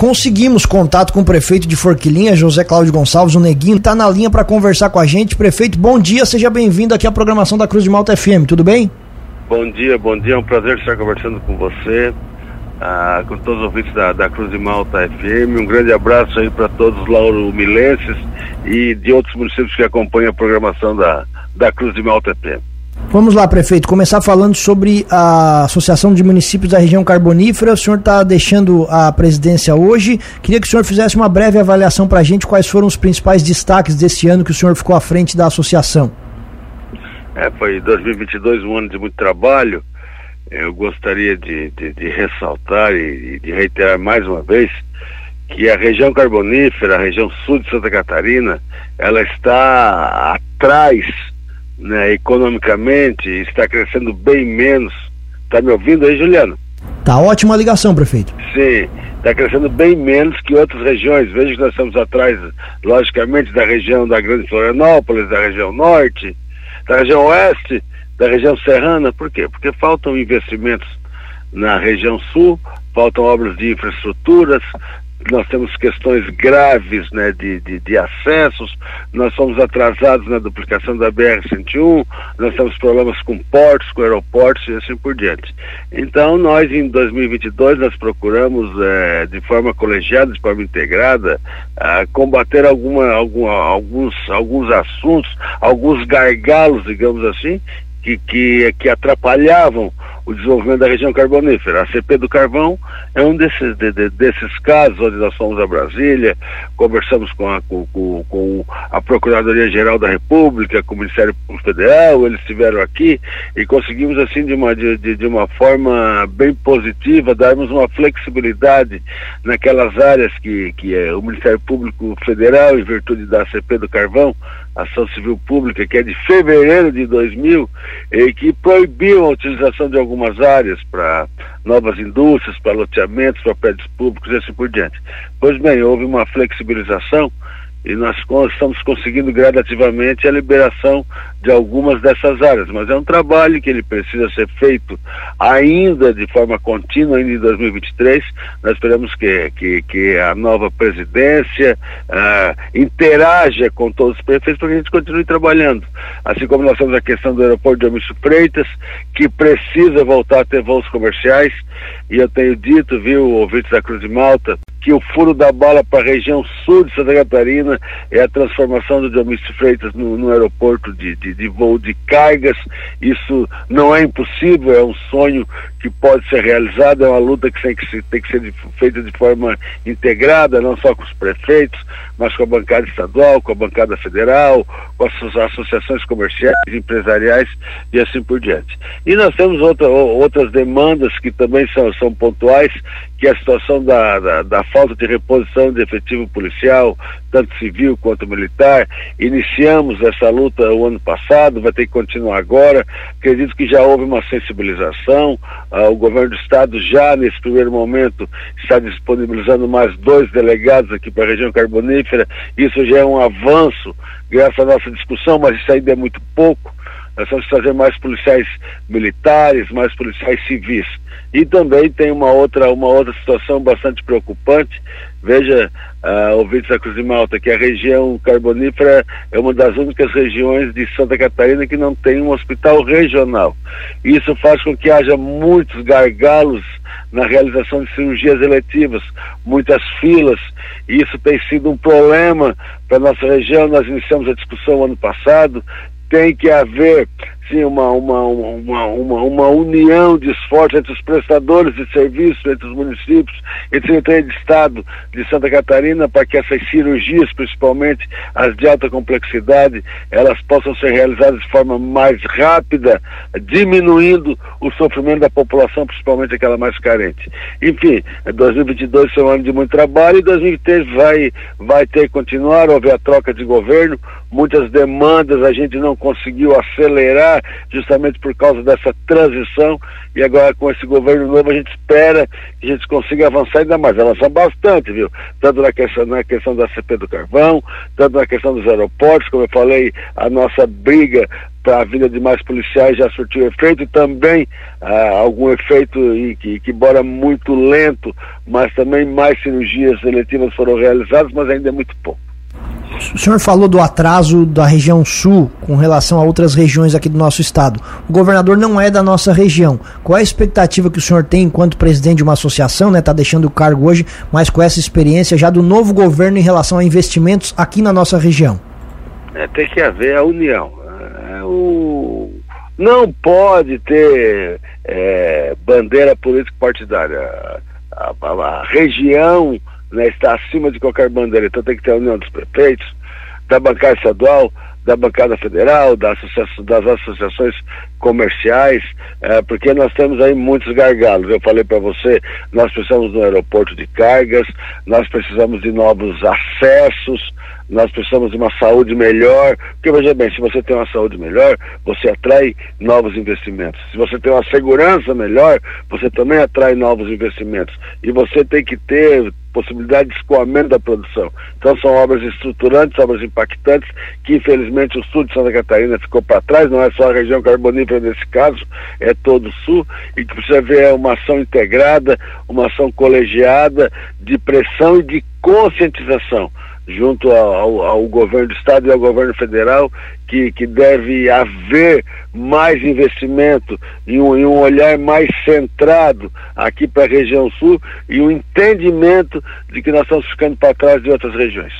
Conseguimos contato com o prefeito de Forquilinha, José Cláudio Gonçalves, o Neguinho, está na linha para conversar com a gente. Prefeito, bom dia, seja bem-vindo aqui à programação da Cruz de Malta FM, tudo bem? Bom dia, bom dia, é um prazer estar conversando com você, ah, com todos os ouvintes da, da, Cruz de Malta FM. Um grande abraço aí para todos os lauromilenses e de outros municípios que acompanham a programação da, da Cruz de Malta FM. Vamos lá, prefeito, começar falando sobre a Associação de Municípios da Região Carbonífera. O senhor está deixando a presidência hoje. Queria que o senhor fizesse uma breve avaliação para a gente quais foram os principais destaques desse ano que o senhor ficou à frente da associação. É, foi 2022 um ano de muito trabalho. Eu gostaria de, de, de ressaltar e de reiterar mais uma vez que a região carbonífera, a região sul de Santa Catarina, ela está atrás né, economicamente, está crescendo bem menos. Está me ouvindo aí, Juliano? Tá ótima a ligação, prefeito. Sim, está crescendo bem menos que outras regiões. Veja que nós estamos atrás, logicamente, da região da Grande Florianópolis, da região norte, da região oeste, da região serrana. Por quê? Porque faltam investimentos na região sul, faltam obras de infraestruturas, nós temos questões graves né, de, de, de, acessos, nós somos atrasados na duplicação da BR-101, nós temos problemas com portos, com aeroportos e assim por diante. Então, nós em 2022, nós procuramos, é, de forma colegiada, de forma integrada, combater alguma, alguma, alguns, alguns assuntos, alguns gargalos, digamos assim, que, que, que atrapalhavam o desenvolvimento da região carbonífera. A CP do Carvão é um desses, de, de, desses casos onde nós fomos a Brasília, conversamos com a, com, com, a Procuradoria-Geral da República, com o Ministério Público Federal, eles estiveram aqui e conseguimos, assim, de uma, de, de uma forma bem positiva, darmos uma flexibilidade naquelas áreas que, que é o Ministério Público Federal, em virtude da CP do Carvão, Ação Civil Pública, que é de fevereiro de 2000, e que proibiu a utilização de algumas áreas para novas indústrias, para loteamentos, para prédios públicos e assim por diante. Pois bem, houve uma flexibilização e nós estamos conseguindo gradativamente a liberação de algumas dessas áreas, mas é um trabalho que ele precisa ser feito ainda de forma contínua, ainda em 2023. Nós esperamos que, que, que a nova presidência uh, interaja com todos os prefeitos para que a gente continue trabalhando. Assim como nós temos a questão do aeroporto de Amício Freitas, que precisa voltar a ter voos comerciais, e eu tenho dito, viu, ouvintes da Cruz de Malta, que o furo da bala para a região sul de Santa Catarina é a transformação do Dionísio Freitas no, no aeroporto de, de, de, voo de cargas. Isso não é impossível, é um sonho que pode ser realizado, é uma luta que tem que, ser, tem que ser feita de forma integrada, não só com os prefeitos, mas com a bancada estadual, com a bancada federal, com as associações comerciais, empresariais e assim por diante. E nós temos outra, outras demandas que também são, são pontuais, que é a situação da, da, da, falta de reposição de efetivo policial, tanto civil quanto militar. Iniciamos essa luta o ano passado, vai ter que continuar agora. Acredito que já houve uma sensibilização. Ah, o governo do estado já, nesse primeiro momento, está disponibilizando mais dois delegados aqui para a região carbonífera. Isso já é um avanço, graças à nossa discussão, mas isso ainda é muito pouco. Nós vamos trazer mais policiais militares, mais policiais civis. E também tem uma outra, uma outra situação bastante preocupante. Veja, uh, ouvintes da Cruz de Malta, que a região carbonífera é uma das únicas regiões de Santa Catarina que não tem um hospital regional. Isso faz com que haja muitos gargalos na realização de cirurgias eletivas, muitas filas. Isso tem sido um problema para a nossa região. Nós iniciamos a discussão ano passado. Tem que haver sim uma, uma, uma, uma, uma união de esforços entre os prestadores de serviços, entre os municípios, entre a Secretaria de Estado de Santa Catarina, para que essas cirurgias, principalmente as de alta complexidade, elas possam ser realizadas de forma mais rápida, diminuindo o sofrimento da população, principalmente aquela mais carente. Enfim, 2022 foi um ano de muito trabalho e 2023 vai, vai ter que continuar, houve a troca de governo, muitas demandas a gente não conseguiu acelerar justamente por causa dessa transição e agora com esse governo novo a gente espera que a gente consiga avançar ainda mais, avançar bastante, viu? Tanto na questão, na questão da CP do carvão, tanto na questão dos aeroportos, como eu falei, a nossa briga para a vida de mais policiais já surtiu efeito e também ah, algum efeito que, que, embora muito lento, mas também mais cirurgias seletivas foram realizadas, mas ainda é muito pouco. O senhor falou do atraso da região sul com relação a outras regiões aqui do nosso estado. O governador não é da nossa região. Qual é a expectativa que o senhor tem enquanto presidente de uma associação, né? Está deixando o cargo hoje, mas com essa experiência já do novo governo em relação a investimentos aqui na nossa região? É, tem que haver a união. É, o... Não pode ter é, bandeira política partidária. A, a, a região né, está acima de qualquer bandeira. Então tem que ter a união dos prefeitos, da bancada estadual, da bancada federal, da das associações comerciais, é, porque nós temos aí muitos gargalos. Eu falei para você, nós precisamos do aeroporto de cargas, nós precisamos de novos acessos, nós precisamos de uma saúde melhor, porque veja bem, se você tem uma saúde melhor, você atrai novos investimentos. Se você tem uma segurança melhor, você também atrai novos investimentos. E você tem que ter possibilidade de escoamento da produção. Então são obras estruturantes, obras impactantes, que infelizmente o sul de Santa Catarina ficou para trás, não é só a região carbonífera nesse caso, é todo o sul, e que precisa ver uma ação integrada, uma ação colegiada de pressão e de conscientização junto ao, ao, governo do estado e ao governo federal que, que deve haver mais investimento e um, e um olhar mais centrado aqui para a região sul e um entendimento de que nós estamos ficando para trás de outras regiões.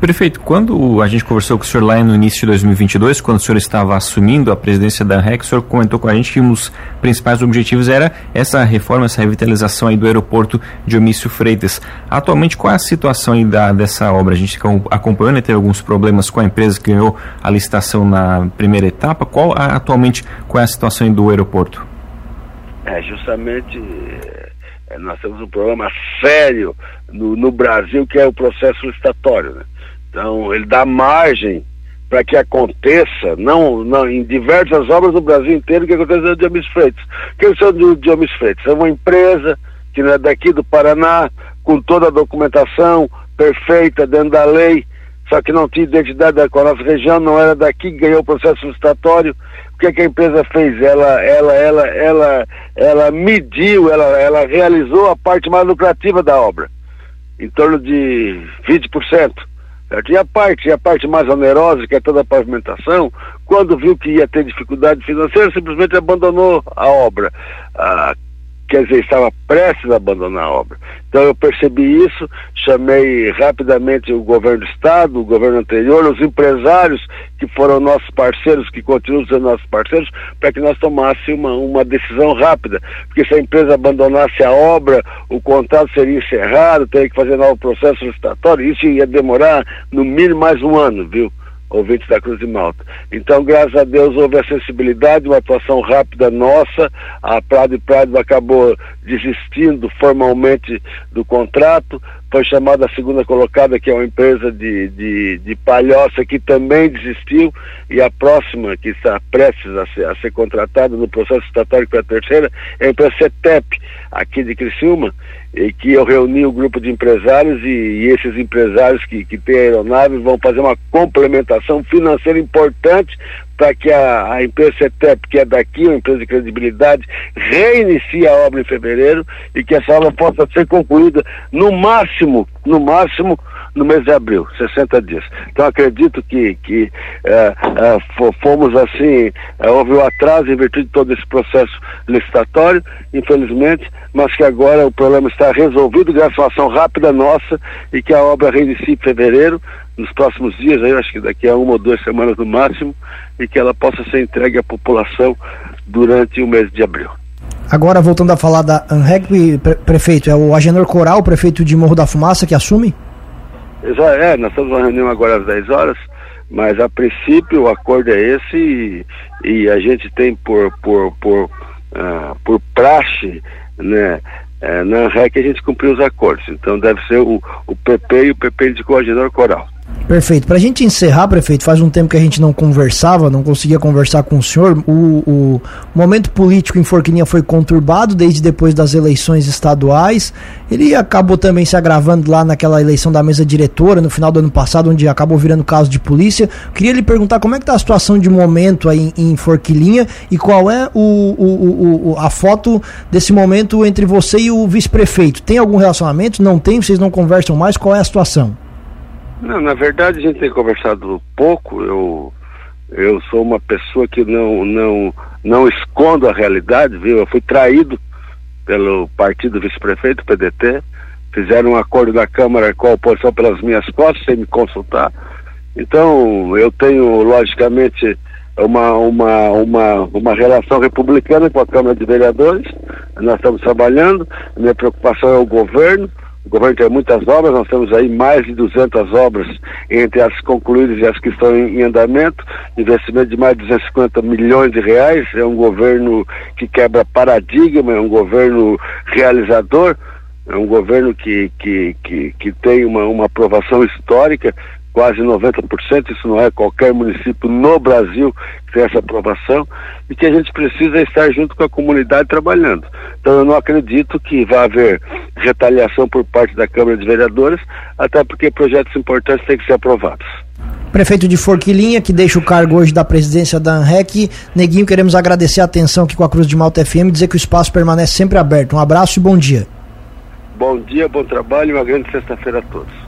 Prefeito, quando a gente conversou com o senhor lá no início de 2022, quando o senhor estava assumindo a presidência da REC, o senhor comentou com a gente que um dos principais objetivos era essa reforma, essa revitalização aí do aeroporto de Omício Freitas. Atualmente, qual é a situação aí da, dessa obra? A gente acompanhando, né, teve alguns problemas com a empresa que ganhou a licitação na primeira etapa. Qual atualmente qual é a situação aí do aeroporto? É, justamente é, nós temos um problema sério no, no Brasil que é o processo licitatório, né? Então, ele dá margem para que aconteça, não, não, em diversas obras do Brasil inteiro, que acontece no Diomis Freitas. Quem são do Diomis Freitas? É uma empresa que não é daqui do Paraná, com toda a documentação perfeita, dentro da lei, só que não tinha identidade com a nossa região, não era daqui, ganhou o processo licitatório. O que, é que a empresa fez? Ela, ela, ela, ela, ela mediu, ela, ela realizou a parte mais lucrativa da obra, em torno de 20%. Certo? E a parte, a parte mais onerosa, que é toda a pavimentação, quando viu que ia ter dificuldade financeira, simplesmente abandonou a obra. Ah, quer dizer, estava prestes a abandonar a obra. Então eu percebi isso, chamei rapidamente o governo do estado, o governo anterior, os empresários que foram nossos parceiros, que continuam sendo nossos parceiros, para que nós tomássemos uma, uma decisão rápida. Porque se a empresa abandonasse a obra, o contrato seria encerrado, teria que fazer novo processo licitatório, isso ia demorar no mínimo mais um ano, viu? Ouvintes da Cruz de Malta. Então, graças a Deus, houve a sensibilidade, uma atuação rápida nossa. A Prado e Prado acabou desistindo formalmente do contrato. Foi chamada a segunda colocada, que é uma empresa de, de, de palhoça, que também desistiu. E a próxima, que está prestes a ser, a ser contratada no processo estatório, é a terceira, é a empresa CETEP, aqui de Criciúma e que eu reuni o um grupo de empresários e, e, esses empresários que, que têm aeronave vão fazer uma complementação financeira importante para que a, a empresa CETEP, que é daqui, uma empresa de credibilidade, reinicie a obra em fevereiro e que essa obra possa ser concluída no máximo, no máximo, no mês de abril, 60 dias. Então acredito que, que é, é, fomos assim, é, houve um atraso em virtude de todo esse processo licitatório, infelizmente, mas que agora o problema está resolvido graças a uma ação rápida nossa e que a obra reinicie em fevereiro, nos próximos dias, aí, acho que daqui a uma ou duas semanas no máximo, e que ela possa ser entregue à população durante o mês de abril. Agora, voltando a falar da ANREG, prefeito, é o Agenor Coral, prefeito de Morro da Fumaça, que assume? É, nós estamos numa reunião agora às 10 horas, mas a princípio o acordo é esse e, e a gente tem por, por, por, uh, por praxe, né, é, na REC a gente cumpriu os acordos. Então deve ser o, o PP e o PP indicou o Coral. Perfeito. Para a gente encerrar, prefeito, faz um tempo que a gente não conversava, não conseguia conversar com o senhor. O, o momento político em Forquilinha foi conturbado desde depois das eleições estaduais. Ele acabou também se agravando lá naquela eleição da mesa diretora no final do ano passado, onde acabou virando caso de polícia. Queria lhe perguntar como é que está a situação de momento aí em, Forquilinha e qual é o, o, a foto desse momento entre você e o vice-prefeito. Tem algum relacionamento? Não tem? Vocês não conversam mais? Qual é a situação? Não, na verdade a gente tem conversado pouco. Eu, eu sou uma pessoa que não, não, não escondo a realidade, viu? Eu fui traído pelo partido vice-prefeito, PDT. Fizeram um acordo na Câmara com a oposição pelas minhas costas, sem me consultar. Então, eu tenho, logicamente, uma, uma, uma, uma relação republicana com a Câmara de Vereadores. Nós estamos trabalhando. Minha preocupação é o governo. O governo tem muitas obras, nós temos aí mais de 200 obras entre as concluídas e as que estão em, em andamento, investimento de mais de 250 milhões de reais, é um governo que quebra paradigma, é um governo realizador, é um governo que, que, que, que tem uma, uma aprovação histórica quase 90%, isso não é qualquer município no Brasil que tem essa aprovação, e que a gente precisa estar junto com a comunidade trabalhando. Então eu não acredito que vá haver retaliação por parte da Câmara de Vereadores, até porque projetos importantes têm que ser aprovados. Prefeito de Forquilinha, que deixa o cargo hoje da presidência da ANREC. Neguinho, queremos agradecer a atenção aqui com a Cruz de Malta FM e dizer que o espaço permanece sempre aberto. Um abraço e bom dia. Bom dia, bom trabalho e uma grande sexta-feira a todos.